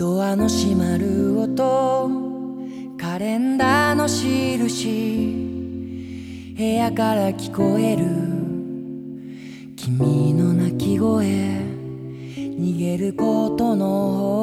ドアの閉まる音カレンダーの印。部屋から聞こえる君の泣き声。逃げることの方